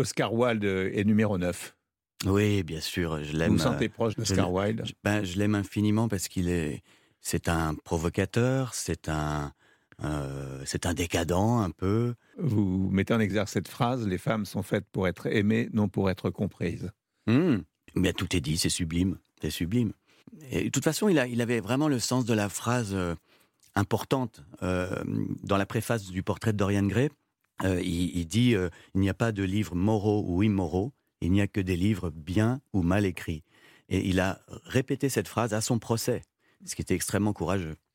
Oscar Wilde est numéro 9. Oui, bien sûr, je l'aime. Vous vous sentez proche d'Oscar Wilde? je, ben, je l'aime infiniment parce qu'il est, c'est un provocateur, c'est un, euh, c'est un décadent un peu. Vous mettez en exergue cette phrase les femmes sont faites pour être aimées, non pour être comprises. Mmh. Bien, tout est dit, c'est sublime, c'est sublime. Et de toute façon, il, a, il avait vraiment le sens de la phrase euh, importante euh, dans la préface du portrait de Dorian Gray. Euh, il, dit euh, il n'y a pas de livres moraux ou immoraux, il n'y a que des livres bien ou mal écrits. Et il a répété cette phrase à son procès, ce qui était extrêmement courageux.